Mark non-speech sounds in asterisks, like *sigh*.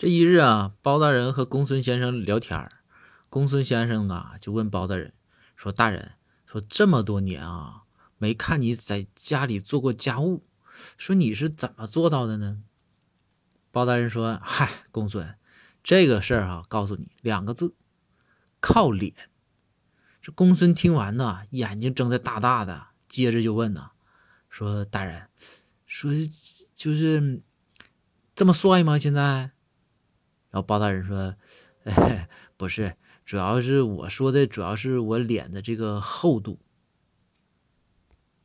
这一日啊，包大人和公孙先生聊天儿，公孙先生啊就问包大人说：“大人，说这么多年啊，没看你在家里做过家务，说你是怎么做到的呢？”包大人说：“嗨，公孙，这个事儿啊，告诉你两个字，靠脸。”这公孙听完呢，眼睛睁得大大的，接着就问呐：“说大人，说就是这么帅吗？现在？”然后包大人说：“ *laughs* 不是，主要是我说的，主要是我脸的这个厚度。